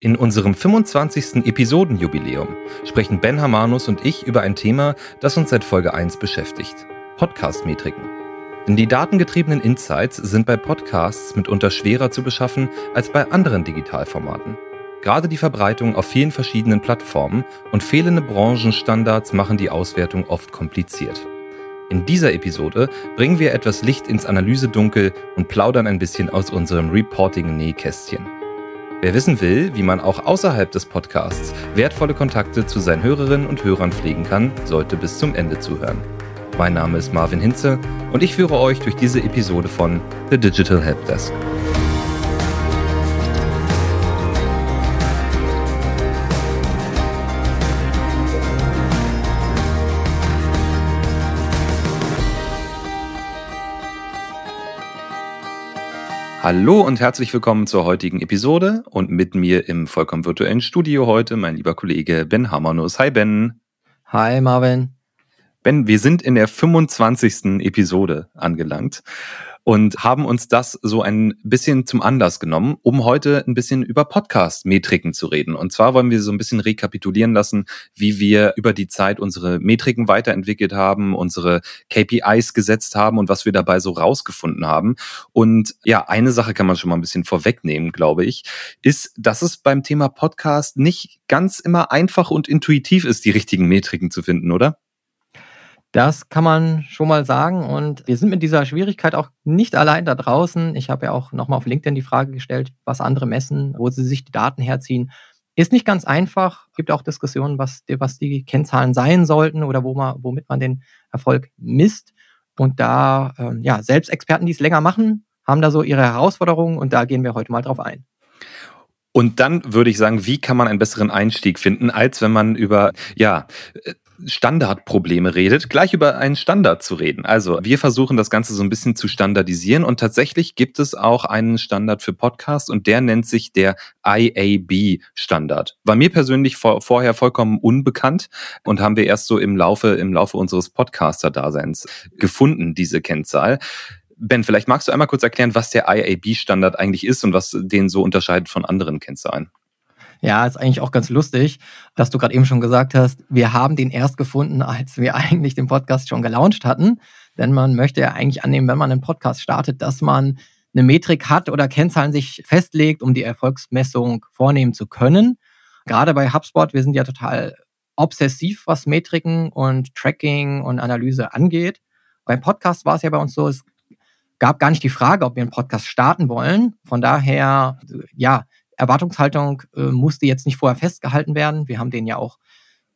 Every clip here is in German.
In unserem 25. Episodenjubiläum sprechen Ben Hamanus und ich über ein Thema, das uns seit Folge 1 beschäftigt. Podcast-Metriken. Denn die datengetriebenen Insights sind bei Podcasts mitunter schwerer zu beschaffen als bei anderen Digitalformaten. Gerade die Verbreitung auf vielen verschiedenen Plattformen und fehlende Branchenstandards machen die Auswertung oft kompliziert. In dieser Episode bringen wir etwas Licht ins Analysedunkel und plaudern ein bisschen aus unserem Reporting-Nähkästchen. Wer wissen will, wie man auch außerhalb des Podcasts wertvolle Kontakte zu seinen Hörerinnen und Hörern pflegen kann, sollte bis zum Ende zuhören. Mein Name ist Marvin Hinze und ich führe euch durch diese Episode von The Digital Helpdesk. Hallo und herzlich willkommen zur heutigen Episode und mit mir im vollkommen virtuellen Studio heute mein lieber Kollege Ben Hamanus. Hi Ben. Hi Marvin. Ben, wir sind in der 25. Episode angelangt und haben uns das so ein bisschen zum Anlass genommen, um heute ein bisschen über Podcast-Metriken zu reden. Und zwar wollen wir so ein bisschen rekapitulieren lassen, wie wir über die Zeit unsere Metriken weiterentwickelt haben, unsere KPIs gesetzt haben und was wir dabei so rausgefunden haben. Und ja, eine Sache kann man schon mal ein bisschen vorwegnehmen, glaube ich, ist, dass es beim Thema Podcast nicht ganz immer einfach und intuitiv ist, die richtigen Metriken zu finden, oder? Das kann man schon mal sagen. Und wir sind mit dieser Schwierigkeit auch nicht allein da draußen. Ich habe ja auch nochmal auf LinkedIn die Frage gestellt, was andere messen, wo sie sich die Daten herziehen. Ist nicht ganz einfach. Es Gibt auch Diskussionen, was die, was die Kennzahlen sein sollten oder wo man, womit man den Erfolg misst. Und da, ähm, ja, selbst Experten, die es länger machen, haben da so ihre Herausforderungen und da gehen wir heute mal drauf ein. Und dann würde ich sagen, wie kann man einen besseren Einstieg finden, als wenn man über ja Standardprobleme redet, gleich über einen Standard zu reden. Also wir versuchen das Ganze so ein bisschen zu standardisieren und tatsächlich gibt es auch einen Standard für Podcast und der nennt sich der IAB-Standard. War mir persönlich vor, vorher vollkommen unbekannt und haben wir erst so im Laufe, im Laufe unseres Podcaster-Daseins gefunden, diese Kennzahl. Ben, vielleicht magst du einmal kurz erklären, was der IAB-Standard eigentlich ist und was den so unterscheidet von anderen Kennzahlen. Ja, ist eigentlich auch ganz lustig, dass du gerade eben schon gesagt hast, wir haben den erst gefunden, als wir eigentlich den Podcast schon gelauncht hatten. Denn man möchte ja eigentlich annehmen, wenn man einen Podcast startet, dass man eine Metrik hat oder Kennzahlen sich festlegt, um die Erfolgsmessung vornehmen zu können. Gerade bei HubSpot, wir sind ja total obsessiv, was Metriken und Tracking und Analyse angeht. Beim Podcast war es ja bei uns so, es gab gar nicht die Frage, ob wir einen Podcast starten wollen. Von daher, ja, Erwartungshaltung äh, musste jetzt nicht vorher festgehalten werden. Wir haben den ja auch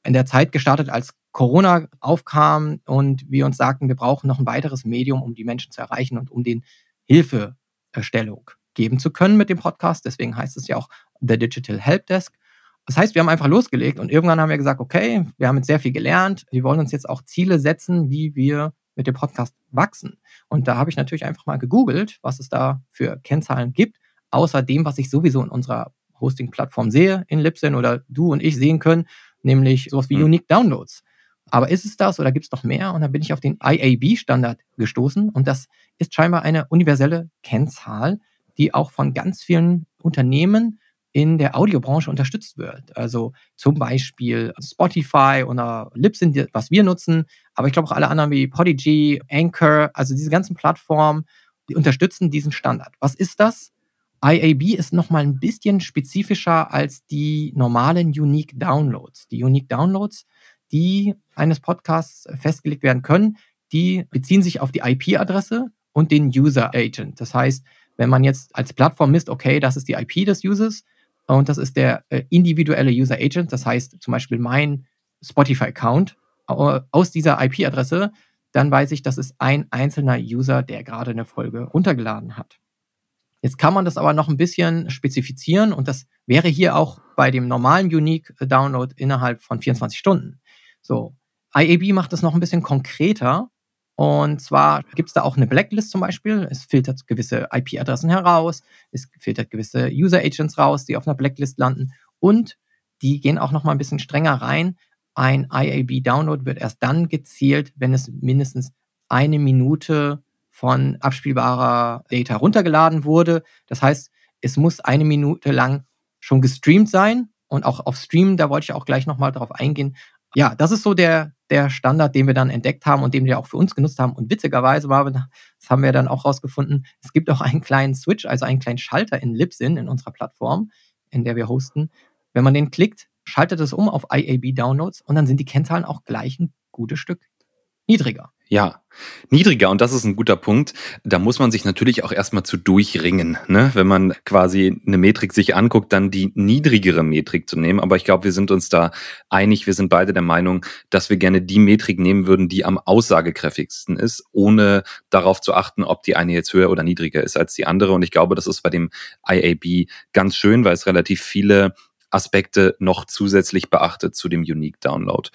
in der Zeit gestartet, als Corona aufkam und wir uns sagten, wir brauchen noch ein weiteres Medium, um die Menschen zu erreichen und um den Hilfestellung geben zu können mit dem Podcast. Deswegen heißt es ja auch The Digital Helpdesk. Das heißt, wir haben einfach losgelegt und irgendwann haben wir gesagt, okay, wir haben jetzt sehr viel gelernt. Wir wollen uns jetzt auch Ziele setzen, wie wir mit dem Podcast wachsen. Und da habe ich natürlich einfach mal gegoogelt, was es da für Kennzahlen gibt außer dem, was ich sowieso in unserer Hosting-Plattform sehe, in Libsyn oder du und ich sehen können, nämlich sowas wie mhm. Unique Downloads. Aber ist es das oder gibt es noch mehr? Und dann bin ich auf den IAB-Standard gestoßen und das ist scheinbar eine universelle Kennzahl, die auch von ganz vielen Unternehmen in der Audiobranche unterstützt wird. Also zum Beispiel Spotify oder Libsyn, was wir nutzen, aber ich glaube auch alle anderen wie Podigy, Anchor, also diese ganzen Plattformen, die unterstützen diesen Standard. Was ist das? IAB ist nochmal ein bisschen spezifischer als die normalen Unique Downloads. Die Unique Downloads, die eines Podcasts festgelegt werden können, die beziehen sich auf die IP-Adresse und den User Agent. Das heißt, wenn man jetzt als Plattform misst, okay, das ist die IP des Users und das ist der äh, individuelle User Agent, das heißt zum Beispiel mein Spotify-Account aus dieser IP-Adresse, dann weiß ich, das ist ein einzelner User, der gerade eine Folge runtergeladen hat. Jetzt kann man das aber noch ein bisschen spezifizieren und das wäre hier auch bei dem normalen Unique Download innerhalb von 24 Stunden. So, IAB macht das noch ein bisschen konkreter. Und zwar gibt es da auch eine Blacklist zum Beispiel. Es filtert gewisse IP-Adressen heraus, es filtert gewisse User-Agents raus, die auf einer Blacklist landen. Und die gehen auch noch mal ein bisschen strenger rein. Ein IAB-Download wird erst dann gezählt, wenn es mindestens eine Minute von abspielbarer Data runtergeladen wurde. Das heißt, es muss eine Minute lang schon gestreamt sein. Und auch auf Stream, da wollte ich auch gleich nochmal drauf eingehen. Ja, das ist so der, der Standard, den wir dann entdeckt haben und den wir auch für uns genutzt haben. Und witzigerweise, Marvin, das haben wir dann auch rausgefunden, es gibt auch einen kleinen Switch, also einen kleinen Schalter in Libsyn, in unserer Plattform, in der wir hosten. Wenn man den klickt, schaltet es um auf IAB-Downloads und dann sind die Kennzahlen auch gleich ein gutes Stück niedriger. Ja, niedriger und das ist ein guter Punkt. Da muss man sich natürlich auch erstmal zu durchringen, ne? wenn man quasi eine Metrik sich anguckt, dann die niedrigere Metrik zu nehmen. Aber ich glaube, wir sind uns da einig. Wir sind beide der Meinung, dass wir gerne die Metrik nehmen würden, die am aussagekräftigsten ist, ohne darauf zu achten, ob die eine jetzt höher oder niedriger ist als die andere. Und ich glaube, das ist bei dem IAB ganz schön, weil es relativ viele Aspekte noch zusätzlich beachtet zu dem Unique Download.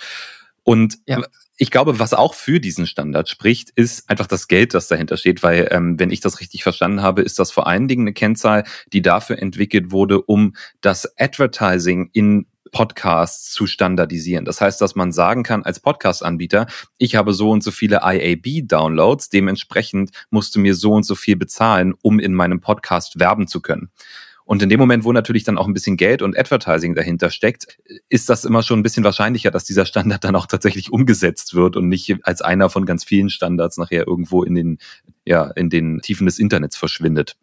Und ja ich glaube, was auch für diesen Standard spricht, ist einfach das Geld, das dahinter steht, weil, ähm, wenn ich das richtig verstanden habe, ist das vor allen Dingen eine Kennzahl, die dafür entwickelt wurde, um das Advertising in Podcasts zu standardisieren. Das heißt, dass man sagen kann als Podcast-Anbieter, ich habe so und so viele IAB-Downloads, dementsprechend musst du mir so und so viel bezahlen, um in meinem Podcast werben zu können. Und in dem Moment, wo natürlich dann auch ein bisschen Geld und Advertising dahinter steckt, ist das immer schon ein bisschen wahrscheinlicher, dass dieser Standard dann auch tatsächlich umgesetzt wird und nicht als einer von ganz vielen Standards nachher irgendwo in den, ja, in den Tiefen des Internets verschwindet.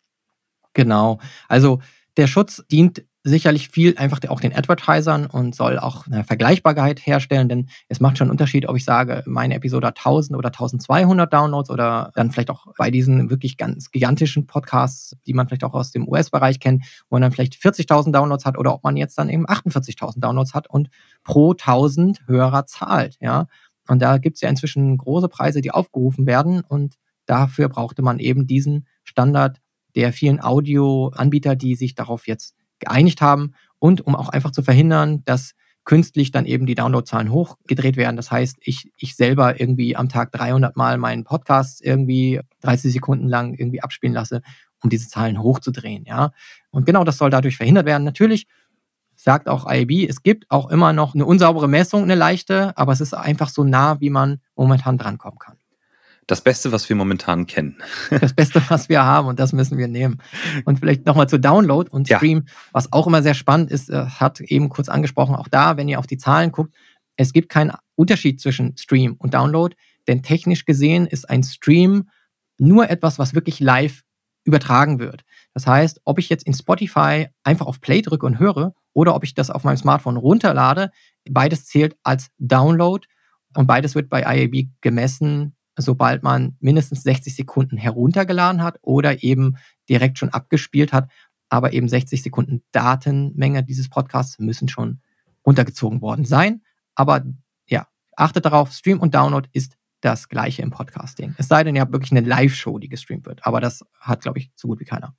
Genau. Also der Schutz dient sicherlich viel einfach auch den Advertisern und soll auch eine Vergleichbarkeit herstellen, denn es macht schon einen Unterschied, ob ich sage, meine Episode hat 1000 oder 1200 Downloads oder dann vielleicht auch bei diesen wirklich ganz gigantischen Podcasts, die man vielleicht auch aus dem US-Bereich kennt, wo man dann vielleicht 40.000 Downloads hat oder ob man jetzt dann eben 48.000 Downloads hat und pro 1000 Hörer zahlt, ja. Und da gibt es ja inzwischen große Preise, die aufgerufen werden und dafür brauchte man eben diesen Standard der vielen Audioanbieter, die sich darauf jetzt geeinigt haben und um auch einfach zu verhindern, dass künstlich dann eben die Downloadzahlen hochgedreht werden. Das heißt, ich, ich selber irgendwie am Tag 300 Mal meinen Podcast irgendwie 30 Sekunden lang irgendwie abspielen lasse, um diese Zahlen hochzudrehen. Ja, und genau das soll dadurch verhindert werden. Natürlich sagt auch IAB, es gibt auch immer noch eine unsaubere Messung, eine leichte, aber es ist einfach so nah, wie man momentan drankommen kann das Beste, was wir momentan kennen. Das Beste, was wir haben und das müssen wir nehmen. Und vielleicht nochmal zu Download und Stream, ja. was auch immer sehr spannend ist, äh, hat eben kurz angesprochen, auch da, wenn ihr auf die Zahlen guckt, es gibt keinen Unterschied zwischen Stream und Download, denn technisch gesehen ist ein Stream nur etwas, was wirklich live übertragen wird. Das heißt, ob ich jetzt in Spotify einfach auf Play drücke und höre oder ob ich das auf meinem Smartphone runterlade, beides zählt als Download und beides wird bei IAB gemessen sobald man mindestens 60 Sekunden heruntergeladen hat oder eben direkt schon abgespielt hat. Aber eben 60 Sekunden Datenmenge dieses Podcasts müssen schon runtergezogen worden sein. Aber ja, achtet darauf, Stream und Download ist das gleiche im Podcasting. Es sei denn, ihr habt wirklich eine Live-Show, die gestreamt wird. Aber das hat, glaube ich, so gut wie keiner.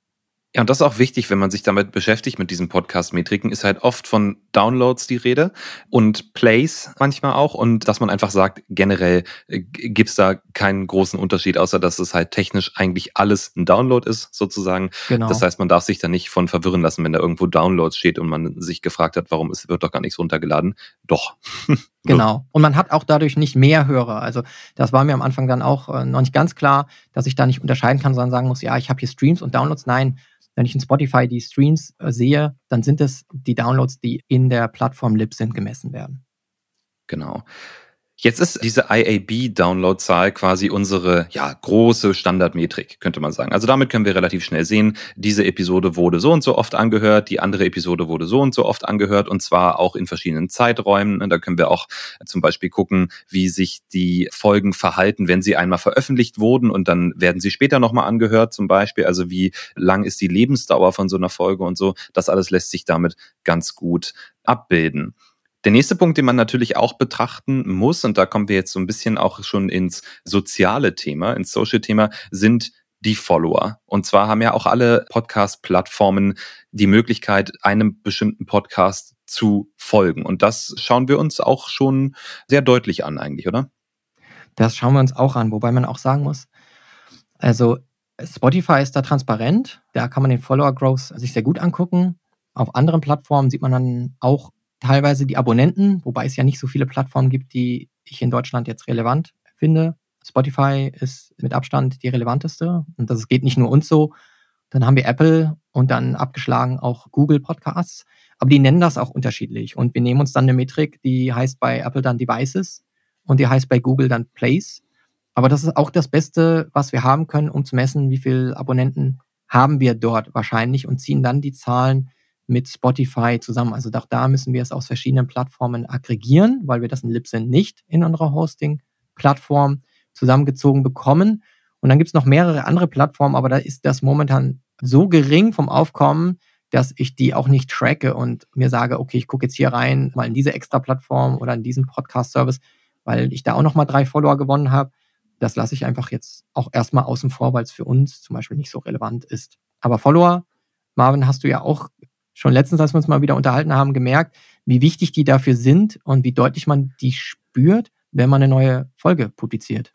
Ja, und das ist auch wichtig, wenn man sich damit beschäftigt, mit diesen Podcast-Metriken, ist halt oft von Downloads die Rede und Plays manchmal auch und dass man einfach sagt, generell äh, gibt's da keinen großen Unterschied, außer dass es halt technisch eigentlich alles ein Download ist, sozusagen. Genau. Das heißt, man darf sich da nicht von verwirren lassen, wenn da irgendwo Downloads steht und man sich gefragt hat, warum es wird doch gar nichts runtergeladen. Doch. Genau. Und man hat auch dadurch nicht mehr Hörer. Also das war mir am Anfang dann auch äh, noch nicht ganz klar, dass ich da nicht unterscheiden kann, sondern sagen muss, ja, ich habe hier Streams und Downloads. Nein, wenn ich in Spotify die Streams äh, sehe, dann sind es die Downloads, die in der Plattform Libsyn gemessen werden. Genau. Jetzt ist diese IAB-Download-Zahl quasi unsere ja, große Standardmetrik, könnte man sagen. Also damit können wir relativ schnell sehen, diese Episode wurde so und so oft angehört, die andere Episode wurde so und so oft angehört und zwar auch in verschiedenen Zeiträumen. Da können wir auch zum Beispiel gucken, wie sich die Folgen verhalten, wenn sie einmal veröffentlicht wurden und dann werden sie später nochmal angehört zum Beispiel. Also wie lang ist die Lebensdauer von so einer Folge und so. Das alles lässt sich damit ganz gut abbilden. Der nächste Punkt, den man natürlich auch betrachten muss, und da kommen wir jetzt so ein bisschen auch schon ins soziale Thema, ins Social-Thema, sind die Follower. Und zwar haben ja auch alle Podcast-Plattformen die Möglichkeit, einem bestimmten Podcast zu folgen. Und das schauen wir uns auch schon sehr deutlich an, eigentlich, oder? Das schauen wir uns auch an, wobei man auch sagen muss, also Spotify ist da transparent, da kann man den Follower Growth sich sehr gut angucken. Auf anderen Plattformen sieht man dann auch teilweise die Abonnenten, wobei es ja nicht so viele Plattformen gibt, die ich in Deutschland jetzt relevant finde. Spotify ist mit Abstand die relevanteste und das geht nicht nur uns so. Dann haben wir Apple und dann abgeschlagen auch Google Podcasts. Aber die nennen das auch unterschiedlich. Und wir nehmen uns dann eine Metrik, die heißt bei Apple dann Devices und die heißt bei Google dann Place. Aber das ist auch das Beste, was wir haben können, um zu messen, wie viele Abonnenten haben wir dort wahrscheinlich und ziehen dann die Zahlen mit Spotify zusammen. Also auch da müssen wir es aus verschiedenen Plattformen aggregieren, weil wir das in Libsyn nicht in unserer Hosting-Plattform zusammengezogen bekommen. Und dann gibt es noch mehrere andere Plattformen, aber da ist das momentan so gering vom Aufkommen, dass ich die auch nicht tracke und mir sage, okay, ich gucke jetzt hier rein, mal in diese extra Plattform oder in diesen Podcast-Service, weil ich da auch nochmal drei Follower gewonnen habe. Das lasse ich einfach jetzt auch erstmal außen vor, weil es für uns zum Beispiel nicht so relevant ist. Aber Follower, Marvin, hast du ja auch schon letztens, als wir uns mal wieder unterhalten haben, gemerkt, wie wichtig die dafür sind und wie deutlich man die spürt, wenn man eine neue Folge publiziert.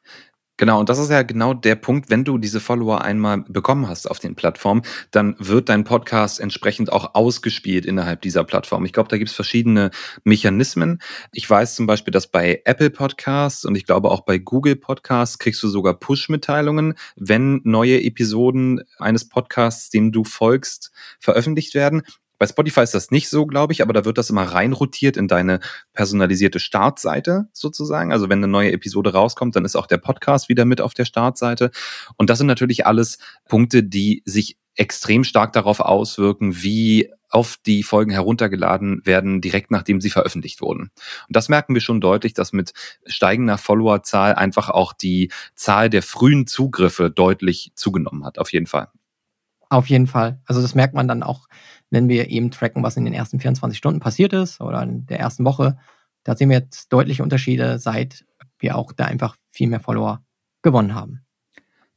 Genau, und das ist ja genau der Punkt, wenn du diese Follower einmal bekommen hast auf den Plattformen, dann wird dein Podcast entsprechend auch ausgespielt innerhalb dieser Plattform. Ich glaube, da gibt es verschiedene Mechanismen. Ich weiß zum Beispiel, dass bei Apple Podcasts und ich glaube auch bei Google Podcasts kriegst du sogar Push-Mitteilungen, wenn neue Episoden eines Podcasts, dem du folgst, veröffentlicht werden. Bei Spotify ist das nicht so, glaube ich, aber da wird das immer reinrotiert in deine personalisierte Startseite sozusagen. Also wenn eine neue Episode rauskommt, dann ist auch der Podcast wieder mit auf der Startseite. Und das sind natürlich alles Punkte, die sich extrem stark darauf auswirken, wie oft die Folgen heruntergeladen werden, direkt nachdem sie veröffentlicht wurden. Und das merken wir schon deutlich, dass mit steigender Followerzahl einfach auch die Zahl der frühen Zugriffe deutlich zugenommen hat, auf jeden Fall. Auf jeden Fall. Also das merkt man dann auch wenn wir eben tracken, was in den ersten 24 Stunden passiert ist oder in der ersten Woche, da sehen wir jetzt deutliche Unterschiede, seit wir auch da einfach viel mehr Follower gewonnen haben.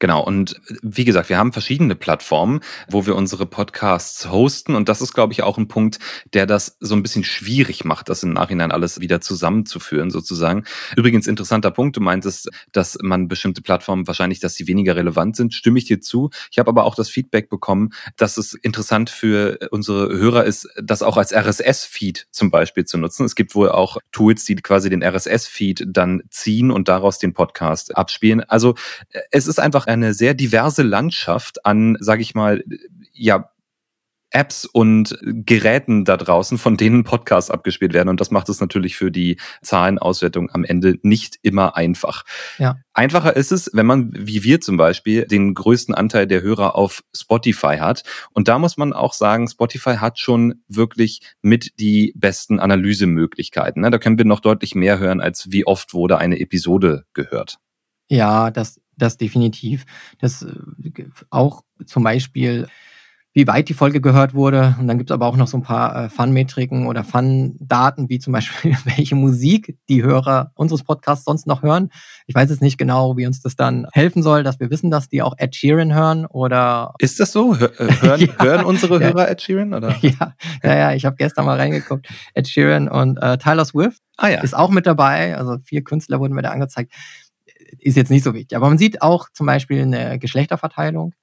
Genau, und wie gesagt, wir haben verschiedene Plattformen, wo wir unsere Podcasts hosten. Und das ist, glaube ich, auch ein Punkt, der das so ein bisschen schwierig macht, das im Nachhinein alles wieder zusammenzuführen, sozusagen. Übrigens, interessanter Punkt, du meintest, dass man bestimmte Plattformen wahrscheinlich, dass sie weniger relevant sind. Stimme ich dir zu. Ich habe aber auch das Feedback bekommen, dass es interessant für unsere Hörer ist, das auch als RSS-Feed zum Beispiel zu nutzen. Es gibt wohl auch Tools, die quasi den RSS-Feed dann ziehen und daraus den Podcast abspielen. Also es ist einfach eine sehr diverse Landschaft an, sage ich mal, ja, Apps und Geräten da draußen, von denen Podcasts abgespielt werden. Und das macht es natürlich für die Zahlenauswertung am Ende nicht immer einfach. Ja. Einfacher ist es, wenn man, wie wir zum Beispiel, den größten Anteil der Hörer auf Spotify hat. Und da muss man auch sagen, Spotify hat schon wirklich mit die besten Analysemöglichkeiten. Ne? Da können wir noch deutlich mehr hören, als wie oft wurde eine Episode gehört. Ja, das das definitiv. Das äh, auch zum Beispiel, wie weit die Folge gehört wurde. Und dann gibt es aber auch noch so ein paar äh, Fun-Metriken oder Fun-Daten, wie zum Beispiel, welche Musik die Hörer unseres Podcasts sonst noch hören. Ich weiß jetzt nicht genau, wie uns das dann helfen soll, dass wir wissen, dass die auch Ed Sheeran hören oder. Ist das so? Hör, äh, hören, ja, hören unsere Hörer Ed Sheeran? Oder? Ja, ja, ja ich habe gestern mal reingeguckt. Ed Sheeran und äh, Tyler Swift ah, ja. ist auch mit dabei. Also vier Künstler wurden mir da angezeigt ist jetzt nicht so wichtig. Aber man sieht auch zum Beispiel eine Geschlechterverteilung.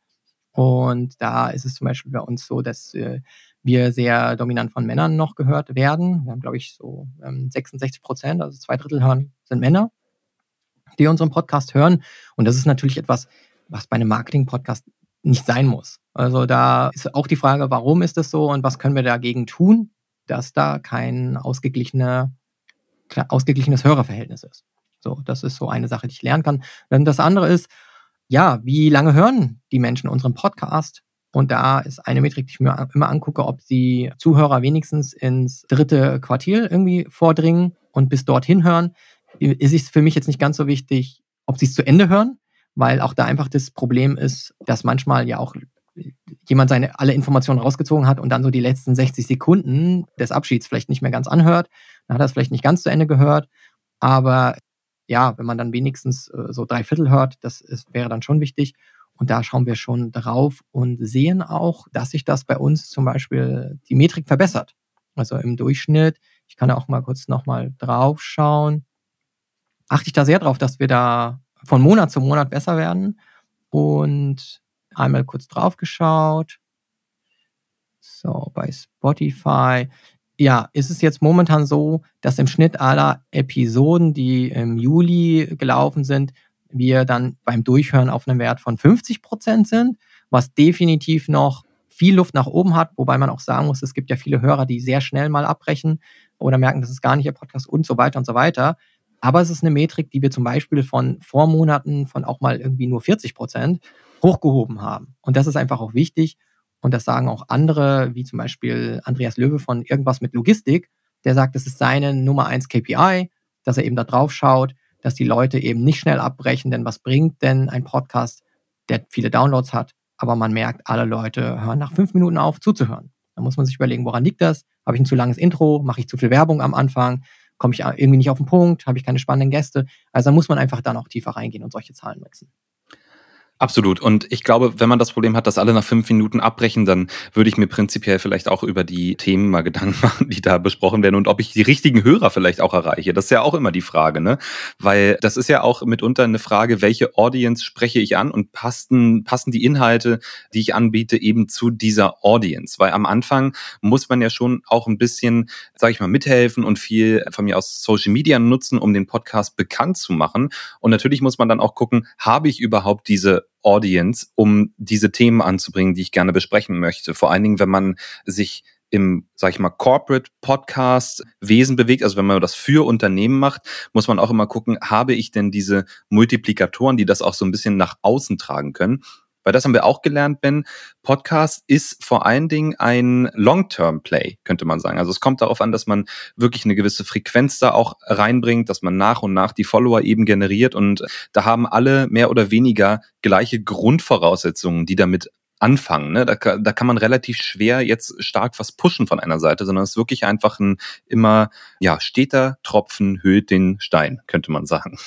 Und da ist es zum Beispiel bei uns so, dass äh, wir sehr dominant von Männern noch gehört werden. Wir haben, glaube ich, so ähm, 66 Prozent, also zwei Drittel hören, sind Männer, die unseren Podcast hören. Und das ist natürlich etwas, was bei einem Marketing-Podcast nicht sein muss. Also da ist auch die Frage, warum ist das so und was können wir dagegen tun, dass da kein ausgeglichener, ausgeglichenes Hörerverhältnis ist. So, das ist so eine Sache, die ich lernen kann. Dann das andere ist, ja, wie lange hören die Menschen unseren Podcast? Und da ist eine Metrik, die ich mir immer angucke, ob die Zuhörer wenigstens ins dritte Quartil irgendwie vordringen und bis dorthin hören. Ist es für mich jetzt nicht ganz so wichtig, ob sie es zu Ende hören, weil auch da einfach das Problem ist, dass manchmal ja auch jemand seine alle Informationen rausgezogen hat und dann so die letzten 60 Sekunden des Abschieds vielleicht nicht mehr ganz anhört. Dann hat er es vielleicht nicht ganz zu Ende gehört. Aber ja, wenn man dann wenigstens äh, so drei Viertel hört, das ist, wäre dann schon wichtig. Und da schauen wir schon drauf und sehen auch, dass sich das bei uns zum Beispiel die Metrik verbessert. Also im Durchschnitt, ich kann auch mal kurz nochmal drauf schauen, achte ich da sehr drauf, dass wir da von Monat zu Monat besser werden. Und einmal kurz drauf geschaut. So, bei Spotify ja, ist es jetzt momentan so, dass im Schnitt aller Episoden, die im Juli gelaufen sind, wir dann beim Durchhören auf einem Wert von 50 Prozent sind. was definitiv noch viel Luft nach oben hat, wobei man auch sagen muss, es gibt ja viele Hörer, die sehr schnell mal abbrechen oder merken, das ist gar nicht ihr Podcast und so weiter und so weiter. Aber es ist eine Metrik, die wir zum Beispiel von Vormonaten von auch mal irgendwie nur 40 Prozent hochgehoben haben. Und das ist einfach auch wichtig. Und das sagen auch andere, wie zum Beispiel Andreas Löwe von Irgendwas mit Logistik. Der sagt, das ist seine Nummer eins KPI, dass er eben da drauf schaut, dass die Leute eben nicht schnell abbrechen. Denn was bringt denn ein Podcast, der viele Downloads hat, aber man merkt, alle Leute hören nach fünf Minuten auf zuzuhören. Da muss man sich überlegen, woran liegt das? Habe ich ein zu langes Intro? Mache ich zu viel Werbung am Anfang? Komme ich irgendwie nicht auf den Punkt? Habe ich keine spannenden Gäste? Also da muss man einfach dann auch tiefer reingehen und solche Zahlen nutzen. Absolut. Und ich glaube, wenn man das Problem hat, dass alle nach fünf Minuten abbrechen, dann würde ich mir prinzipiell vielleicht auch über die Themen mal Gedanken machen, die da besprochen werden und ob ich die richtigen Hörer vielleicht auch erreiche. Das ist ja auch immer die Frage, ne? Weil das ist ja auch mitunter eine Frage, welche Audience spreche ich an und passen, passen die Inhalte, die ich anbiete, eben zu dieser Audience? Weil am Anfang muss man ja schon auch ein bisschen, sage ich mal, mithelfen und viel von mir aus Social Media nutzen, um den Podcast bekannt zu machen. Und natürlich muss man dann auch gucken, habe ich überhaupt diese Audience, um diese Themen anzubringen, die ich gerne besprechen möchte. Vor allen Dingen, wenn man sich im, sag ich mal, Corporate Podcast Wesen bewegt, also wenn man das für Unternehmen macht, muss man auch immer gucken, habe ich denn diese Multiplikatoren, die das auch so ein bisschen nach außen tragen können. Weil das haben wir auch gelernt, Ben. Podcast ist vor allen Dingen ein Long-Term-Play, könnte man sagen. Also es kommt darauf an, dass man wirklich eine gewisse Frequenz da auch reinbringt, dass man nach und nach die Follower eben generiert. Und da haben alle mehr oder weniger gleiche Grundvoraussetzungen, die damit anfangen. Ne? Da, da kann man relativ schwer jetzt stark was pushen von einer Seite, sondern es ist wirklich einfach ein immer, ja, steter Tropfen höht den Stein, könnte man sagen.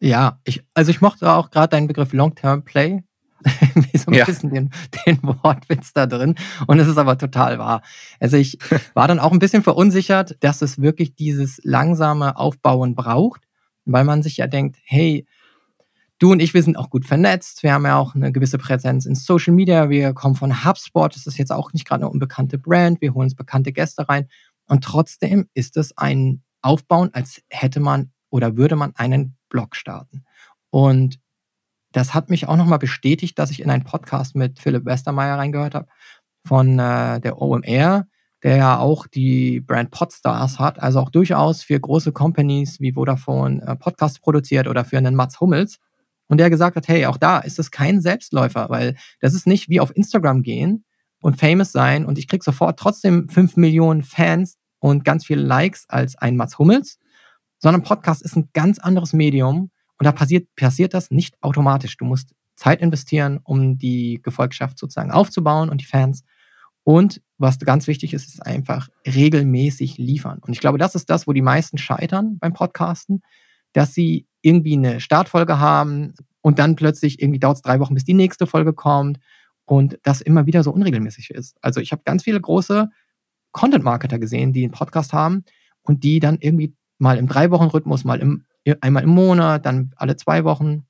Ja, ich, also ich mochte auch gerade deinen Begriff Long-Term Play. wie so ein ja. bisschen den, den Wortwitz da drin. Und es ist aber total wahr. Also ich war dann auch ein bisschen verunsichert, dass es wirklich dieses langsame Aufbauen braucht, weil man sich ja denkt, hey, du und ich, wir sind auch gut vernetzt. Wir haben ja auch eine gewisse Präsenz in Social Media. Wir kommen von HubSpot. Das ist jetzt auch nicht gerade eine unbekannte Brand. Wir holen uns bekannte Gäste rein. Und trotzdem ist es ein Aufbauen, als hätte man oder würde man einen Blog starten. Und das hat mich auch nochmal bestätigt, dass ich in einen Podcast mit Philipp Westermeier reingehört habe von äh, der OMR, der ja auch die Brand Podstars hat, also auch durchaus für große Companies wie Vodafone äh, Podcasts produziert oder für einen Mats Hummels. Und der gesagt hat, hey, auch da ist es kein Selbstläufer, weil das ist nicht wie auf Instagram gehen und famous sein und ich krieg sofort trotzdem fünf Millionen Fans und ganz viele Likes als ein Mats Hummels, sondern Podcast ist ein ganz anderes Medium und da passiert, passiert das nicht automatisch. Du musst Zeit investieren, um die Gefolgschaft sozusagen aufzubauen und die Fans. Und was ganz wichtig ist, ist einfach regelmäßig liefern. Und ich glaube, das ist das, wo die meisten scheitern beim Podcasten, dass sie irgendwie eine Startfolge haben und dann plötzlich irgendwie dauert es drei Wochen, bis die nächste Folge kommt und das immer wieder so unregelmäßig ist. Also ich habe ganz viele große Content-Marketer gesehen, die einen Podcast haben und die dann irgendwie mal im Drei-Wochen-Rhythmus, mal im einmal im Monat, dann alle zwei Wochen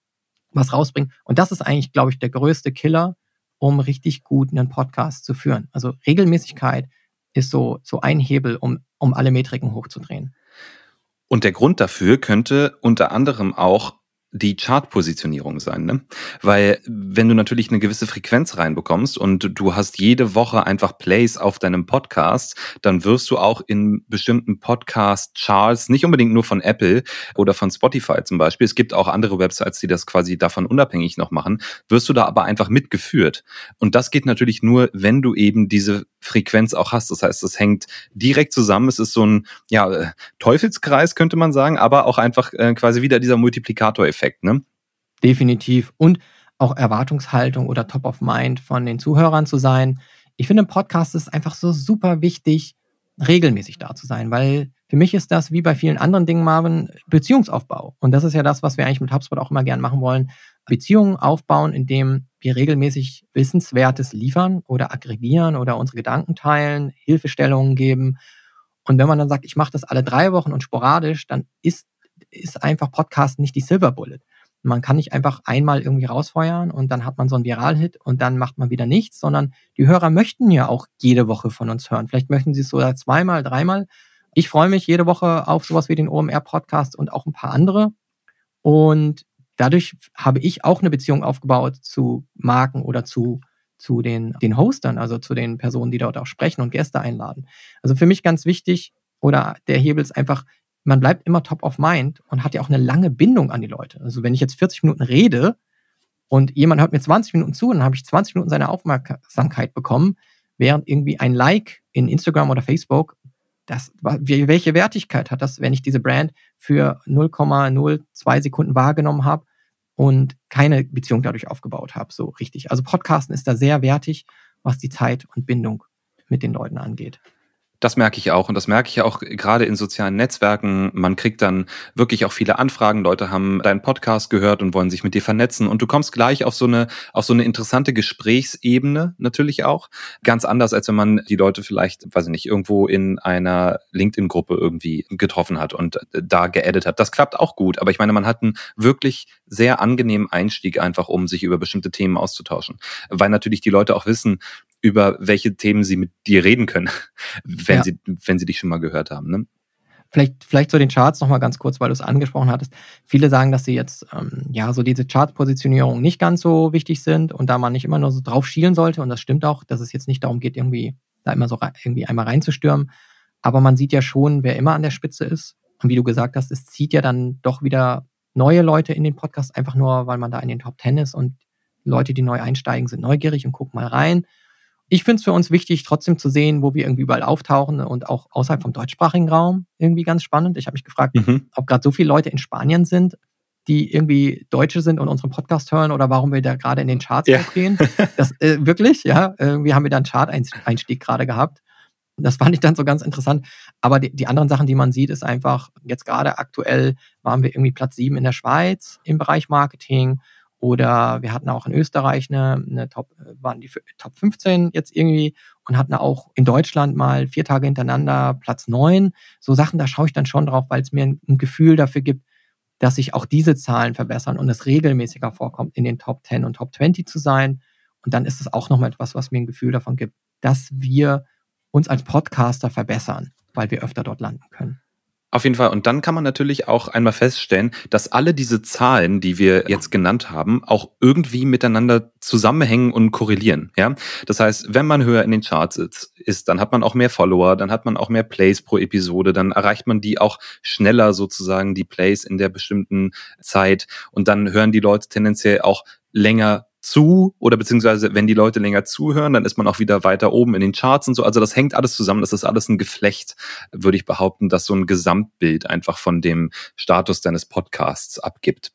was rausbringen. Und das ist eigentlich, glaube ich, der größte Killer, um richtig gut einen Podcast zu führen. Also Regelmäßigkeit ist so, so ein Hebel, um, um alle Metriken hochzudrehen. Und der Grund dafür könnte unter anderem auch die Chartpositionierung sein, ne? Weil wenn du natürlich eine gewisse Frequenz reinbekommst und du hast jede Woche einfach Plays auf deinem Podcast, dann wirst du auch in bestimmten Podcast-Charts, nicht unbedingt nur von Apple oder von Spotify zum Beispiel, es gibt auch andere Websites, die das quasi davon unabhängig noch machen, wirst du da aber einfach mitgeführt. Und das geht natürlich nur, wenn du eben diese Frequenz auch hast. Das heißt, es hängt direkt zusammen. Es ist so ein ja, äh, Teufelskreis, könnte man sagen, aber auch einfach äh, quasi wieder dieser Multiplikatoreffekt. Ne? Definitiv. Und auch Erwartungshaltung oder Top of Mind von den Zuhörern zu sein. Ich finde, im Podcast ist einfach so super wichtig, regelmäßig da zu sein, weil für mich ist das wie bei vielen anderen Dingen, Marvin, Beziehungsaufbau. Und das ist ja das, was wir eigentlich mit HubSpot auch immer gern machen wollen. Beziehungen aufbauen, indem wir regelmäßig Wissenswertes liefern oder aggregieren oder unsere Gedanken teilen, Hilfestellungen geben. Und wenn man dann sagt, ich mache das alle drei Wochen und sporadisch, dann ist, ist einfach Podcast nicht die Silver Bullet. Man kann nicht einfach einmal irgendwie rausfeuern und dann hat man so einen Viral-Hit und dann macht man wieder nichts, sondern die Hörer möchten ja auch jede Woche von uns hören. Vielleicht möchten sie es sogar zweimal, dreimal. Ich freue mich jede Woche auf sowas wie den OMR-Podcast und auch ein paar andere. Und dadurch habe ich auch eine Beziehung aufgebaut zu Marken oder zu zu den, den Hostern, also zu den Personen, die dort auch sprechen und Gäste einladen. Also für mich ganz wichtig, oder der Hebel ist einfach, man bleibt immer top of mind und hat ja auch eine lange Bindung an die Leute. Also wenn ich jetzt 40 Minuten rede und jemand hört mir 20 Minuten zu, dann habe ich 20 Minuten seine Aufmerksamkeit bekommen, während irgendwie ein Like in Instagram oder Facebook, das, welche Wertigkeit hat das, wenn ich diese Brand für 0,02 Sekunden wahrgenommen habe und keine Beziehung dadurch aufgebaut habe, so richtig. Also Podcasten ist da sehr wertig, was die Zeit und Bindung mit den Leuten angeht. Das merke ich auch und das merke ich auch gerade in sozialen Netzwerken. Man kriegt dann wirklich auch viele Anfragen. Leute haben deinen Podcast gehört und wollen sich mit dir vernetzen und du kommst gleich auf so eine auf so eine interessante Gesprächsebene natürlich auch. Ganz anders als wenn man die Leute vielleicht, weiß ich nicht, irgendwo in einer LinkedIn-Gruppe irgendwie getroffen hat und da geedit hat. Das klappt auch gut, aber ich meine, man hat einen wirklich sehr angenehmen Einstieg einfach, um sich über bestimmte Themen auszutauschen, weil natürlich die Leute auch wissen, über welche Themen sie mit dir reden können, wenn, ja. sie, wenn sie dich schon mal gehört haben. Ne? Vielleicht, vielleicht zu den Charts nochmal ganz kurz, weil du es angesprochen hattest. Viele sagen, dass sie jetzt, ähm, ja, so diese Chart-Positionierung nicht ganz so wichtig sind und da man nicht immer nur so drauf schielen sollte. Und das stimmt auch, dass es jetzt nicht darum geht, irgendwie da immer so irgendwie einmal reinzustürmen. Aber man sieht ja schon, wer immer an der Spitze ist. Und wie du gesagt hast, es zieht ja dann doch wieder neue Leute in den Podcast, einfach nur, weil man da in den Top Ten ist und Leute, die neu einsteigen, sind neugierig und gucken mal rein ich finde es für uns wichtig, trotzdem zu sehen, wo wir irgendwie überall auftauchen und auch außerhalb vom deutschsprachigen Raum irgendwie ganz spannend. Ich habe mich gefragt, mhm. ob gerade so viele Leute in Spanien sind, die irgendwie Deutsche sind und unseren Podcast hören oder warum wir da gerade in den Charts ja. gehen. Das äh, wirklich, ja, irgendwie haben wir da einen Chart-Einstieg gerade gehabt. Das fand ich dann so ganz interessant. Aber die, die, anderen Sachen, die man sieht, ist einfach, jetzt gerade aktuell waren wir irgendwie Platz sieben in der Schweiz im Bereich Marketing. Oder wir hatten auch in Österreich eine, eine Top, waren die Top 15 jetzt irgendwie und hatten auch in Deutschland mal vier Tage hintereinander Platz 9. So Sachen, da schaue ich dann schon drauf, weil es mir ein, ein Gefühl dafür gibt, dass sich auch diese Zahlen verbessern und es regelmäßiger vorkommt, in den Top 10 und Top 20 zu sein. Und dann ist es auch nochmal etwas, was mir ein Gefühl davon gibt, dass wir uns als Podcaster verbessern, weil wir öfter dort landen können. Auf jeden Fall. Und dann kann man natürlich auch einmal feststellen, dass alle diese Zahlen, die wir jetzt genannt haben, auch irgendwie miteinander zusammenhängen und korrelieren. Ja, das heißt, wenn man höher in den Charts ist, dann hat man auch mehr Follower, dann hat man auch mehr Plays pro Episode, dann erreicht man die auch schneller sozusagen die Plays in der bestimmten Zeit und dann hören die Leute tendenziell auch länger zu oder beziehungsweise wenn die Leute länger zuhören, dann ist man auch wieder weiter oben in den Charts und so. Also das hängt alles zusammen. Das ist alles ein Geflecht, würde ich behaupten, das so ein Gesamtbild einfach von dem Status deines Podcasts abgibt.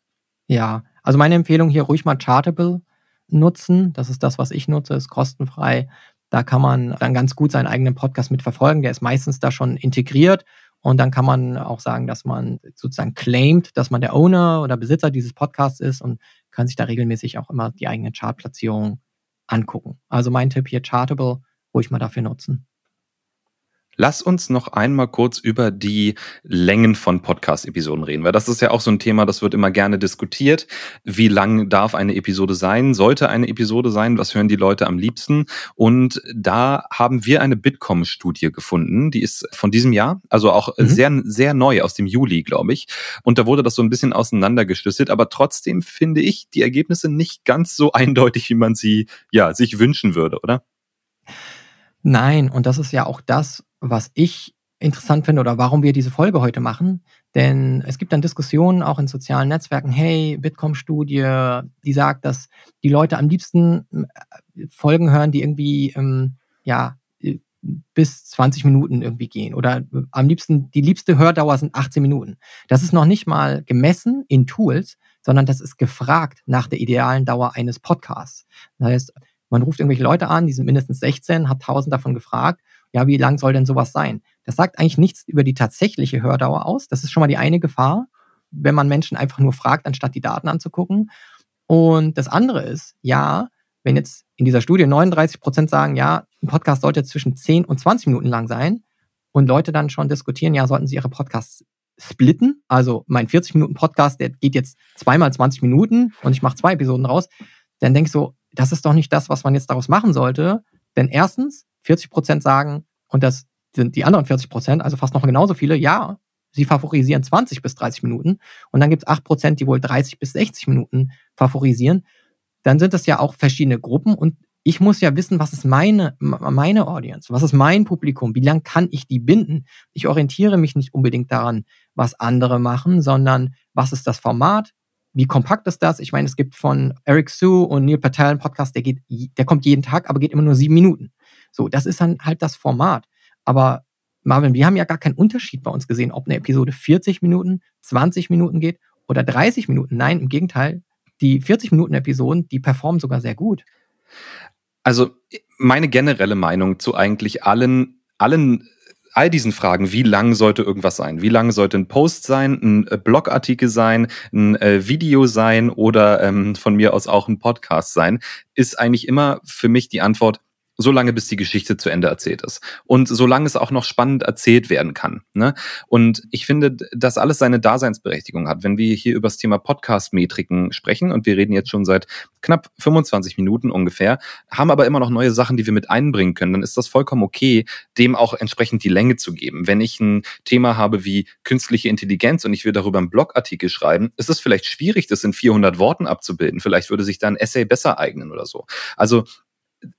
Ja, also meine Empfehlung hier ruhig mal Chartable nutzen. Das ist das, was ich nutze, ist kostenfrei. Da kann man dann ganz gut seinen eigenen Podcast mitverfolgen. Der ist meistens da schon integriert. Und dann kann man auch sagen, dass man sozusagen claimt, dass man der Owner oder Besitzer dieses Podcasts ist und kann sich da regelmäßig auch immer die eigenen Chartplatzierungen angucken. Also mein Tipp hier Chartable, ruhig mal dafür nutzen. Lass uns noch einmal kurz über die Längen von Podcast-Episoden reden, weil das ist ja auch so ein Thema, das wird immer gerne diskutiert. Wie lang darf eine Episode sein? Sollte eine Episode sein? Was hören die Leute am liebsten? Und da haben wir eine Bitkom-Studie gefunden, die ist von diesem Jahr, also auch mhm. sehr, sehr neu aus dem Juli, glaube ich. Und da wurde das so ein bisschen auseinandergeschlüsselt, aber trotzdem finde ich die Ergebnisse nicht ganz so eindeutig, wie man sie, ja, sich wünschen würde, oder? Nein, und das ist ja auch das, was ich interessant finde oder warum wir diese Folge heute machen. Denn es gibt dann Diskussionen auch in sozialen Netzwerken, hey, Bitkom-Studie, die sagt, dass die Leute am liebsten äh, Folgen hören, die irgendwie, ähm, ja, äh, bis 20 Minuten irgendwie gehen. Oder äh, am liebsten, die liebste Hördauer sind 18 Minuten. Das ist noch nicht mal gemessen in Tools, sondern das ist gefragt nach der idealen Dauer eines Podcasts. Das heißt, man ruft irgendwelche Leute an, die sind mindestens 16, hat 1000 davon gefragt ja, wie lang soll denn sowas sein? Das sagt eigentlich nichts über die tatsächliche Hördauer aus. Das ist schon mal die eine Gefahr, wenn man Menschen einfach nur fragt, anstatt die Daten anzugucken. Und das andere ist, ja, wenn jetzt in dieser Studie 39 Prozent sagen, ja, ein Podcast sollte zwischen 10 und 20 Minuten lang sein und Leute dann schon diskutieren, ja, sollten sie ihre Podcasts splitten. Also mein 40 Minuten Podcast, der geht jetzt zweimal 20 Minuten und ich mache zwei Episoden raus. Dann denke ich so, das ist doch nicht das, was man jetzt daraus machen sollte. Denn erstens, 40 Prozent sagen, und das sind die anderen 40 Prozent, also fast noch genauso viele, ja, sie favorisieren 20 bis 30 Minuten. Und dann gibt es 8 Prozent, die wohl 30 bis 60 Minuten favorisieren. Dann sind das ja auch verschiedene Gruppen und ich muss ja wissen, was ist meine, meine Audience, was ist mein Publikum, wie lang kann ich die binden. Ich orientiere mich nicht unbedingt daran, was andere machen, sondern was ist das Format, wie kompakt ist das? Ich meine, es gibt von Eric Sue und Neil Patel einen Podcast, der geht, der kommt jeden Tag, aber geht immer nur sieben Minuten. So, das ist dann halt das Format. Aber Marvin, wir haben ja gar keinen Unterschied bei uns gesehen, ob eine Episode 40 Minuten, 20 Minuten geht oder 30 Minuten. Nein, im Gegenteil, die 40 Minuten Episoden, die performen sogar sehr gut. Also meine generelle Meinung zu eigentlich allen, allen all diesen Fragen, wie lang sollte irgendwas sein? Wie lang sollte ein Post sein, ein äh, Blogartikel sein, ein äh, Video sein oder ähm, von mir aus auch ein Podcast sein, ist eigentlich immer für mich die Antwort, so lange, bis die Geschichte zu Ende erzählt ist. Und solange es auch noch spannend erzählt werden kann. Ne? Und ich finde, dass alles seine Daseinsberechtigung hat. Wenn wir hier über das Thema Podcast-Metriken sprechen, und wir reden jetzt schon seit knapp 25 Minuten ungefähr, haben aber immer noch neue Sachen, die wir mit einbringen können, dann ist das vollkommen okay, dem auch entsprechend die Länge zu geben. Wenn ich ein Thema habe wie künstliche Intelligenz und ich will darüber einen Blogartikel schreiben, ist es vielleicht schwierig, das in 400 Worten abzubilden. Vielleicht würde sich da ein Essay besser eignen oder so. Also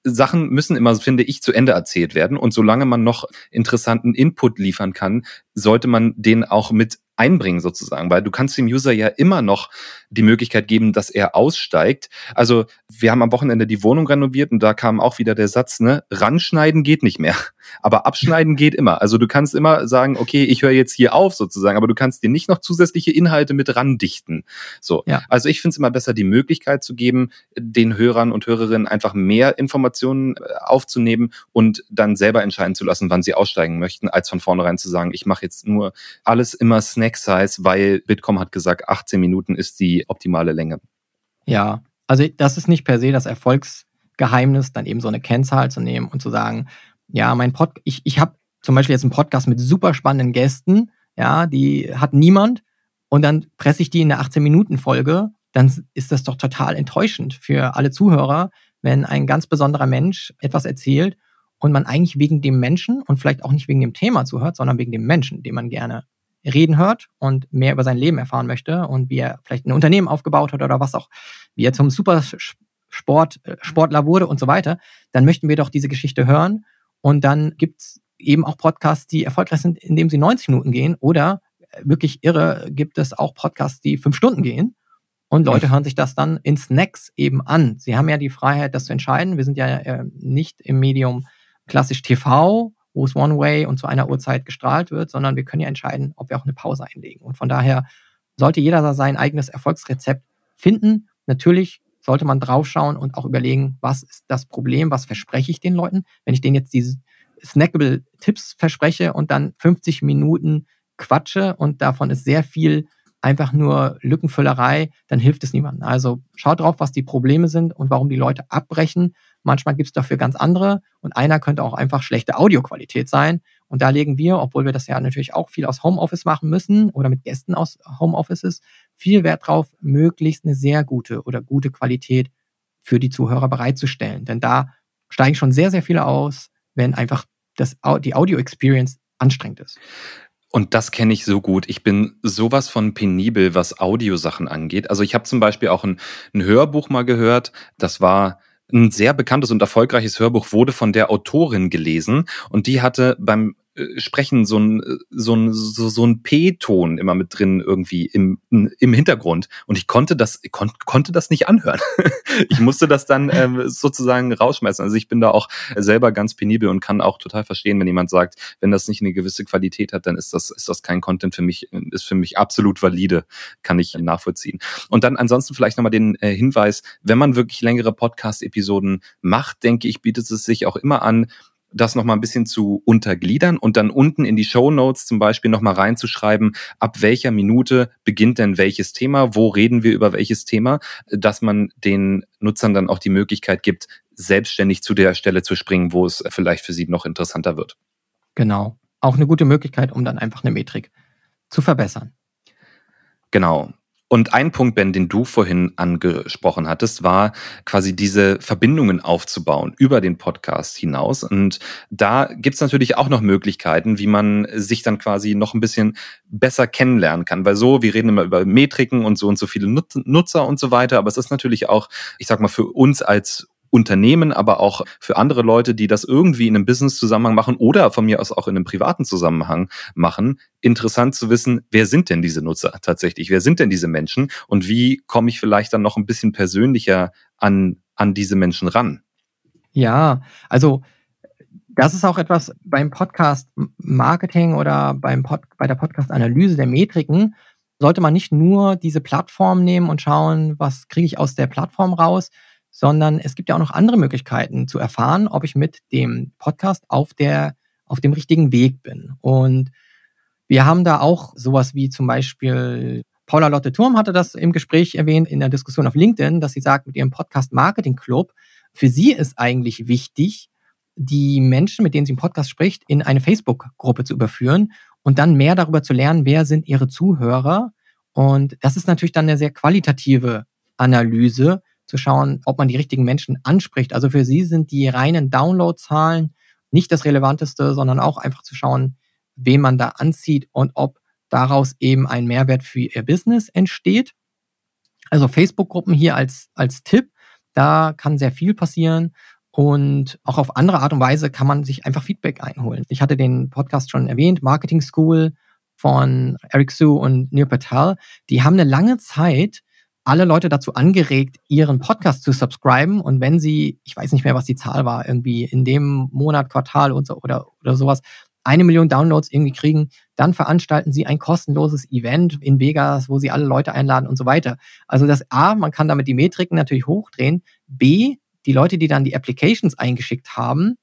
Sachen müssen immer, finde ich, zu Ende erzählt werden. Und solange man noch interessanten Input liefern kann, sollte man den auch mit einbringen sozusagen, weil du kannst dem User ja immer noch die Möglichkeit geben, dass er aussteigt. Also wir haben am Wochenende die Wohnung renoviert und da kam auch wieder der Satz, ne, ranschneiden geht nicht mehr, aber abschneiden geht immer. Also du kannst immer sagen, okay, ich höre jetzt hier auf sozusagen, aber du kannst dir nicht noch zusätzliche Inhalte mit randichten. So, ja. also ich finde es immer besser, die Möglichkeit zu geben, den Hörern und Hörerinnen einfach mehr Informationen äh, aufzunehmen und dann selber entscheiden zu lassen, wann sie aussteigen möchten, als von vornherein zu sagen, ich mache jetzt nur alles immer Snack Size, weil Bitkom hat gesagt, 18 Minuten ist die optimale Länge. Ja, also das ist nicht per se das Erfolgsgeheimnis, dann eben so eine Kennzahl zu nehmen und zu sagen, ja, mein Pod, ich, ich habe zum Beispiel jetzt einen Podcast mit super spannenden Gästen, ja, die hat niemand und dann presse ich die in der 18-Minuten-Folge, dann ist das doch total enttäuschend für alle Zuhörer, wenn ein ganz besonderer Mensch etwas erzählt und man eigentlich wegen dem Menschen und vielleicht auch nicht wegen dem Thema zuhört, sondern wegen dem Menschen, den man gerne reden hört und mehr über sein Leben erfahren möchte und wie er vielleicht ein Unternehmen aufgebaut hat oder was auch, wie er zum Supersport, äh, Sportler wurde und so weiter, dann möchten wir doch diese Geschichte hören. Und dann gibt es eben auch Podcasts, die erfolgreich sind, indem sie 90 Minuten gehen oder äh, wirklich irre gibt es auch Podcasts, die fünf Stunden gehen. Und Leute hören sich das dann in Snacks eben an. Sie haben ja die Freiheit, das zu entscheiden. Wir sind ja äh, nicht im Medium klassisch TV, wo es One Way und zu einer Uhrzeit gestrahlt wird, sondern wir können ja entscheiden, ob wir auch eine Pause einlegen. Und von daher sollte jeder sein eigenes Erfolgsrezept finden. Natürlich sollte man draufschauen und auch überlegen, was ist das Problem, was verspreche ich den Leuten. Wenn ich denen jetzt diese snackable Tipps verspreche und dann 50 Minuten quatsche und davon ist sehr viel einfach nur Lückenfüllerei, dann hilft es niemandem. Also schaut drauf, was die Probleme sind und warum die Leute abbrechen. Manchmal gibt es dafür ganz andere und einer könnte auch einfach schlechte Audioqualität sein. Und da legen wir, obwohl wir das ja natürlich auch viel aus Homeoffice machen müssen oder mit Gästen aus Homeoffices, viel Wert drauf, möglichst eine sehr gute oder gute Qualität für die Zuhörer bereitzustellen. Denn da steigen schon sehr, sehr viele aus, wenn einfach das, die Audio-Experience anstrengend ist. Und das kenne ich so gut. Ich bin sowas von penibel, was Audiosachen angeht. Also ich habe zum Beispiel auch ein, ein Hörbuch mal gehört. Das war ein sehr bekanntes und erfolgreiches Hörbuch, wurde von der Autorin gelesen und die hatte beim äh, sprechen so ein so ein so, so ein P-Ton immer mit drin irgendwie im im Hintergrund und ich konnte das kon, konnte das nicht anhören. ich musste das dann ähm, sozusagen rausschmeißen. Also ich bin da auch selber ganz penibel und kann auch total verstehen, wenn jemand sagt, wenn das nicht eine gewisse Qualität hat, dann ist das ist das kein Content für mich ist für mich absolut valide, kann ich nachvollziehen. Und dann ansonsten vielleicht nochmal den äh, Hinweis, wenn man wirklich längere Podcast Episoden macht, denke ich, bietet es sich auch immer an das nochmal ein bisschen zu untergliedern und dann unten in die Show Notes zum Beispiel nochmal reinzuschreiben, ab welcher Minute beginnt denn welches Thema, wo reden wir über welches Thema, dass man den Nutzern dann auch die Möglichkeit gibt, selbstständig zu der Stelle zu springen, wo es vielleicht für sie noch interessanter wird. Genau. Auch eine gute Möglichkeit, um dann einfach eine Metrik zu verbessern. Genau. Und ein Punkt, Ben, den du vorhin angesprochen hattest, war quasi diese Verbindungen aufzubauen über den Podcast hinaus. Und da gibt's natürlich auch noch Möglichkeiten, wie man sich dann quasi noch ein bisschen besser kennenlernen kann. Weil so, wir reden immer über Metriken und so und so viele Nutzer und so weiter, aber es ist natürlich auch, ich sag mal, für uns als Unternehmen, aber auch für andere Leute, die das irgendwie in einem Business-Zusammenhang machen oder von mir aus auch in einem privaten Zusammenhang machen, interessant zu wissen, wer sind denn diese Nutzer tatsächlich? Wer sind denn diese Menschen? Und wie komme ich vielleicht dann noch ein bisschen persönlicher an, an diese Menschen ran? Ja, also das ist auch etwas beim Podcast Marketing oder beim Pod, bei der Podcast Analyse der Metriken sollte man nicht nur diese Plattform nehmen und schauen, was kriege ich aus der Plattform raus, sondern es gibt ja auch noch andere Möglichkeiten zu erfahren, ob ich mit dem Podcast auf der auf dem richtigen Weg bin. Und wir haben da auch sowas wie zum Beispiel Paula Lotte Turm hatte das im Gespräch erwähnt in der Diskussion auf LinkedIn, dass sie sagt, mit ihrem Podcast Marketing Club, für sie ist eigentlich wichtig, die Menschen, mit denen sie im Podcast spricht, in eine Facebook-Gruppe zu überführen und dann mehr darüber zu lernen, wer sind ihre Zuhörer. Und das ist natürlich dann eine sehr qualitative Analyse, zu schauen, ob man die richtigen Menschen anspricht. Also für sie sind die reinen Downloadzahlen nicht das Relevanteste, sondern auch einfach zu schauen, wen man da anzieht und ob daraus eben ein Mehrwert für ihr Business entsteht. Also Facebook-Gruppen hier als, als Tipp, da kann sehr viel passieren. Und auch auf andere Art und Weise kann man sich einfach Feedback einholen. Ich hatte den Podcast schon erwähnt, Marketing School von Eric Sue und Neil Patel. Die haben eine lange Zeit alle Leute dazu angeregt, ihren Podcast zu subscriben. Und wenn sie, ich weiß nicht mehr, was die Zahl war, irgendwie in dem Monat, Quartal und so oder, oder sowas, eine Million Downloads irgendwie kriegen, dann veranstalten sie ein kostenloses Event in Vegas, wo sie alle Leute einladen und so weiter. Also das A, man kann damit die Metriken natürlich hochdrehen. B, die Leute, die dann die Applications eingeschickt haben,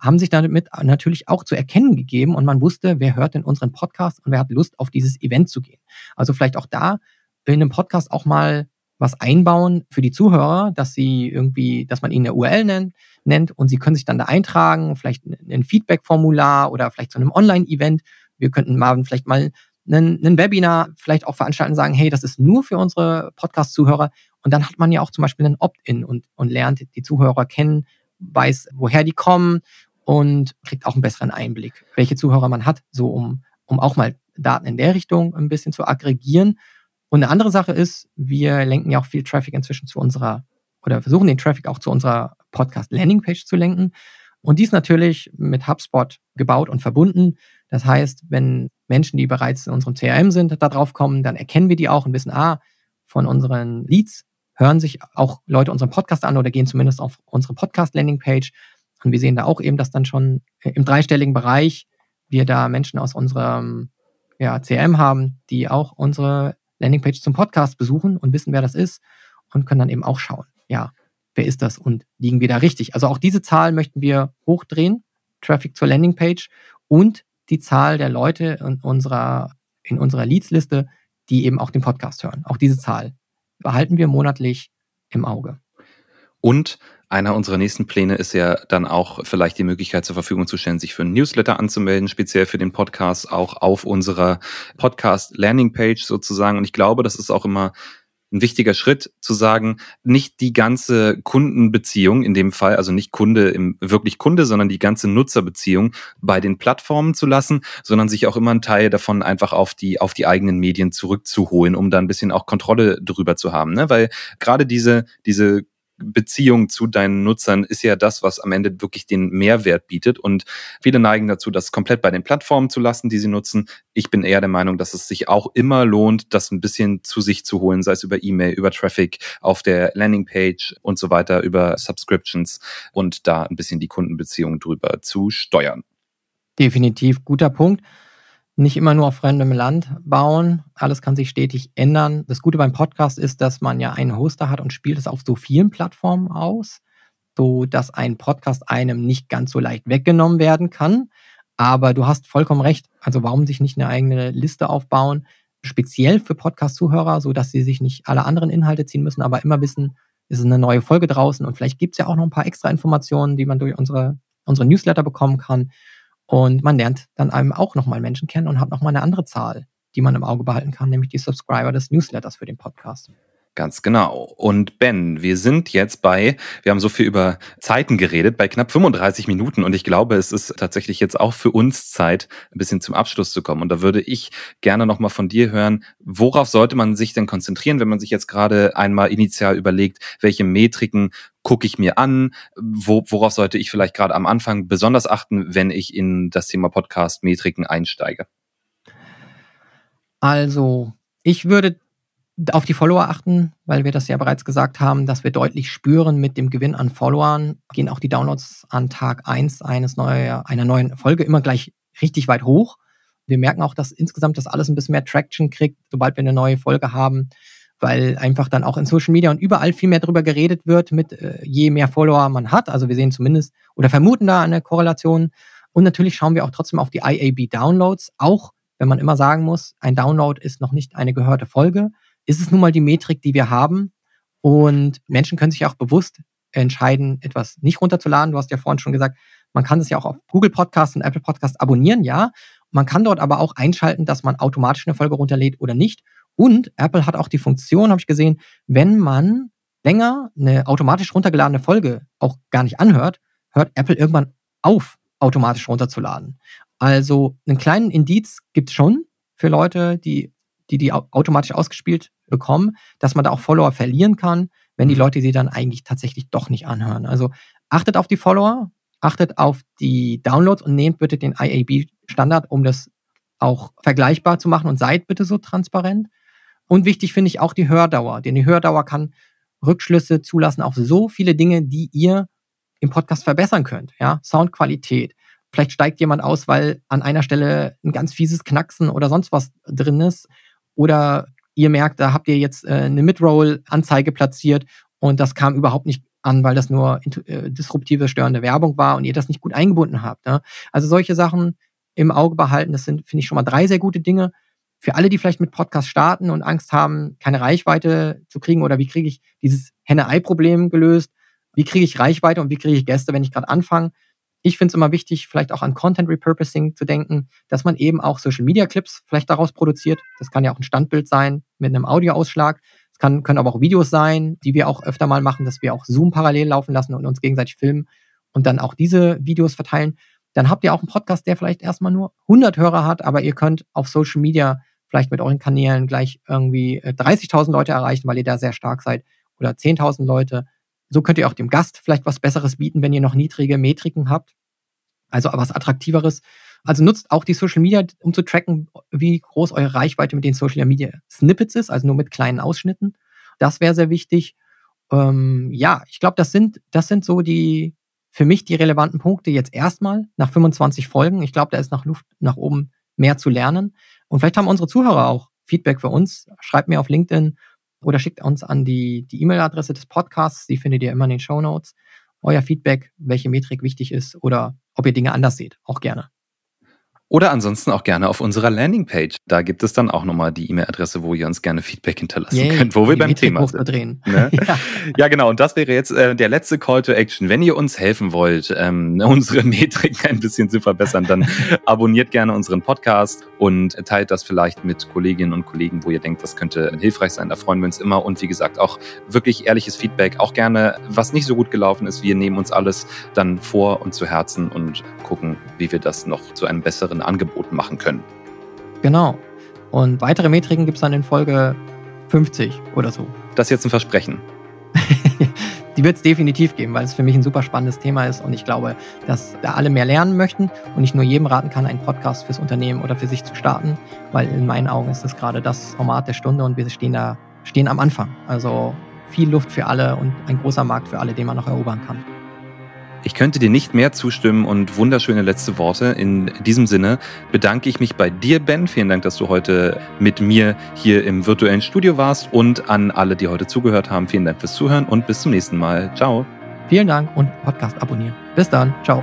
haben sich damit natürlich auch zu erkennen gegeben und man wusste, wer hört denn unseren Podcast und wer hat Lust, auf dieses Event zu gehen. Also vielleicht auch da in einem Podcast auch mal was einbauen für die Zuhörer, dass sie irgendwie, dass man ihnen eine URL nennt, nennt und sie können sich dann da eintragen, vielleicht ein Feedback-Formular oder vielleicht zu einem Online-Event. Wir könnten mal vielleicht mal einen, einen Webinar vielleicht auch veranstalten und sagen, hey, das ist nur für unsere Podcast-Zuhörer. Und dann hat man ja auch zum Beispiel einen Opt-in und, und lernt die Zuhörer kennen, weiß, woher die kommen und kriegt auch einen besseren Einblick, welche Zuhörer man hat, so um, um auch mal Daten in der Richtung ein bisschen zu aggregieren. Und eine andere Sache ist, wir lenken ja auch viel Traffic inzwischen zu unserer, oder versuchen den Traffic auch zu unserer Podcast-Landingpage zu lenken. Und dies natürlich mit HubSpot gebaut und verbunden. Das heißt, wenn Menschen, die bereits in unserem CRM sind, da drauf kommen, dann erkennen wir die auch und wissen, ah, von unseren Leads hören sich auch Leute unseren Podcast an oder gehen zumindest auf unsere Podcast-Landing-Page. Und wir sehen da auch eben, dass dann schon im dreistelligen Bereich wir da Menschen aus unserem ja, CRM haben, die auch unsere Landingpage zum Podcast besuchen und wissen, wer das ist und können dann eben auch schauen, ja, wer ist das und liegen wir da richtig. Also auch diese Zahl möchten wir hochdrehen, Traffic zur Landingpage und die Zahl der Leute in unserer, in unserer Leads-Liste, die eben auch den Podcast hören. Auch diese Zahl behalten wir monatlich im Auge. Und einer unserer nächsten Pläne ist ja dann auch vielleicht die Möglichkeit zur Verfügung zu stellen, sich für einen Newsletter anzumelden, speziell für den Podcast, auch auf unserer Podcast-Landing-Page sozusagen. Und ich glaube, das ist auch immer ein wichtiger Schritt zu sagen, nicht die ganze Kundenbeziehung in dem Fall, also nicht Kunde im wirklich Kunde, sondern die ganze Nutzerbeziehung bei den Plattformen zu lassen, sondern sich auch immer einen Teil davon einfach auf die auf die eigenen Medien zurückzuholen, um da ein bisschen auch Kontrolle drüber zu haben, ne? Weil gerade diese diese Beziehung zu deinen Nutzern ist ja das, was am Ende wirklich den Mehrwert bietet. Und viele neigen dazu, das komplett bei den Plattformen zu lassen, die sie nutzen. Ich bin eher der Meinung, dass es sich auch immer lohnt, das ein bisschen zu sich zu holen, sei es über E-Mail, über Traffic auf der Landingpage und so weiter, über Subscriptions und da ein bisschen die Kundenbeziehung drüber zu steuern. Definitiv guter Punkt nicht immer nur auf fremdem Land bauen. Alles kann sich stetig ändern. Das Gute beim Podcast ist, dass man ja einen Hoster hat und spielt es auf so vielen Plattformen aus, so dass ein Podcast einem nicht ganz so leicht weggenommen werden kann. Aber du hast vollkommen recht. Also warum sich nicht eine eigene Liste aufbauen, speziell für Podcast-Zuhörer, so dass sie sich nicht alle anderen Inhalte ziehen müssen, aber immer wissen, ist es eine neue Folge draußen und vielleicht gibt es ja auch noch ein paar extra Informationen, die man durch unsere, unsere Newsletter bekommen kann. Und man lernt dann einem auch nochmal Menschen kennen und hat nochmal eine andere Zahl, die man im Auge behalten kann, nämlich die Subscriber des Newsletters für den Podcast. Ganz genau. Und Ben, wir sind jetzt bei, wir haben so viel über Zeiten geredet, bei knapp 35 Minuten und ich glaube, es ist tatsächlich jetzt auch für uns Zeit, ein bisschen zum Abschluss zu kommen. Und da würde ich gerne nochmal von dir hören, worauf sollte man sich denn konzentrieren, wenn man sich jetzt gerade einmal initial überlegt, welche Metriken gucke ich mir an? Wo, worauf sollte ich vielleicht gerade am Anfang besonders achten, wenn ich in das Thema Podcast-Metriken einsteige? Also, ich würde auf die Follower achten, weil wir das ja bereits gesagt haben, dass wir deutlich spüren mit dem Gewinn an Followern, gehen auch die Downloads an Tag 1 eines neue, einer neuen Folge immer gleich richtig weit hoch. Wir merken auch, dass insgesamt das alles ein bisschen mehr Traction kriegt, sobald wir eine neue Folge haben, weil einfach dann auch in Social Media und überall viel mehr darüber geredet wird, mit äh, je mehr Follower man hat. Also wir sehen zumindest oder vermuten da eine Korrelation. Und natürlich schauen wir auch trotzdem auf die IAB-Downloads, auch wenn man immer sagen muss, ein Download ist noch nicht eine gehörte Folge ist es nun mal die Metrik, die wir haben. Und Menschen können sich auch bewusst entscheiden, etwas nicht runterzuladen. Du hast ja vorhin schon gesagt, man kann es ja auch auf Google Podcast und Apple Podcast abonnieren, ja. Man kann dort aber auch einschalten, dass man automatisch eine Folge runterlädt oder nicht. Und Apple hat auch die Funktion, habe ich gesehen, wenn man länger eine automatisch runtergeladene Folge auch gar nicht anhört, hört Apple irgendwann auf, automatisch runterzuladen. Also einen kleinen Indiz gibt es schon für Leute, die die die automatisch ausgespielt bekommen, dass man da auch Follower verlieren kann, wenn die. Leute sie dann eigentlich tatsächlich doch nicht anhören. Also achtet auf die Follower, achtet auf die Downloads und nehmt bitte den IAB-Standard, um das auch vergleichbar zu machen und seid bitte so transparent. Und wichtig finde ich auch die Hördauer, denn die Hördauer kann Rückschlüsse zulassen auf so viele Dinge, die ihr im Podcast verbessern könnt. Ja, Soundqualität. Vielleicht steigt jemand aus, weil an einer Stelle ein ganz fieses Knacksen oder sonst was drin ist. Oder ihr merkt, da habt ihr jetzt äh, eine Midroll-Anzeige platziert und das kam überhaupt nicht an, weil das nur äh, disruptive, störende Werbung war und ihr das nicht gut eingebunden habt. Ne? Also solche Sachen im Auge behalten, das sind, finde ich, schon mal drei sehr gute Dinge. Für alle, die vielleicht mit Podcast starten und Angst haben, keine Reichweite zu kriegen oder wie kriege ich dieses Henne-Ei-Problem gelöst, wie kriege ich Reichweite und wie kriege ich Gäste, wenn ich gerade anfange, ich finde es immer wichtig, vielleicht auch an Content Repurposing zu denken, dass man eben auch Social Media Clips vielleicht daraus produziert. Das kann ja auch ein Standbild sein mit einem Audioausschlag. Es kann, können aber auch Videos sein, die wir auch öfter mal machen, dass wir auch Zoom parallel laufen lassen und uns gegenseitig filmen und dann auch diese Videos verteilen. Dann habt ihr auch einen Podcast, der vielleicht erstmal nur 100 Hörer hat, aber ihr könnt auf Social Media vielleicht mit euren Kanälen gleich irgendwie 30.000 äh, Leute erreichen, weil ihr da sehr stark seid oder 10.000 Leute so könnt ihr auch dem Gast vielleicht was Besseres bieten, wenn ihr noch niedrige Metriken habt. Also was Attraktiveres. Also nutzt auch die Social Media, um zu tracken, wie groß eure Reichweite mit den Social Media Snippets ist, also nur mit kleinen Ausschnitten. Das wäre sehr wichtig. Ähm, ja, ich glaube, das sind, das sind so die, für mich die relevanten Punkte jetzt erstmal nach 25 Folgen. Ich glaube, da ist noch Luft nach oben mehr zu lernen. Und vielleicht haben unsere Zuhörer auch Feedback für uns. Schreibt mir auf LinkedIn oder schickt uns an die E-Mail-Adresse des Podcasts, die findet ihr immer in den Show Notes. Euer Feedback, welche Metrik wichtig ist oder ob ihr Dinge anders seht, auch gerne. Oder ansonsten auch gerne auf unserer Landingpage. Da gibt es dann auch nochmal die E-Mail-Adresse, wo ihr uns gerne Feedback hinterlassen Yay, könnt, wo wir beim Thema sind. Ne? ja. ja, genau. Und das wäre jetzt äh, der letzte Call to Action. Wenn ihr uns helfen wollt, ähm, unsere Metrik ein bisschen zu verbessern, dann abonniert gerne unseren Podcast und teilt das vielleicht mit Kolleginnen und Kollegen, wo ihr denkt, das könnte hilfreich sein. Da freuen wir uns immer. Und wie gesagt, auch wirklich ehrliches Feedback. Auch gerne, was nicht so gut gelaufen ist. Wir nehmen uns alles dann vor und zu Herzen und gucken, wie wir das noch zu einem besseren anderen Angeboten machen können. Genau. Und weitere Metriken gibt es dann in Folge 50 oder so. Das ist jetzt ein Versprechen. Die wird es definitiv geben, weil es für mich ein super spannendes Thema ist und ich glaube, dass da alle mehr lernen möchten und ich nur jedem raten kann, einen Podcast fürs Unternehmen oder für sich zu starten, weil in meinen Augen ist das gerade das Format der Stunde und wir stehen da, stehen am Anfang. Also viel Luft für alle und ein großer Markt für alle, den man noch erobern kann. Ich könnte dir nicht mehr zustimmen und wunderschöne letzte Worte. In diesem Sinne bedanke ich mich bei dir, Ben. Vielen Dank, dass du heute mit mir hier im virtuellen Studio warst und an alle, die heute zugehört haben. Vielen Dank fürs Zuhören und bis zum nächsten Mal. Ciao. Vielen Dank und Podcast abonnieren. Bis dann. Ciao.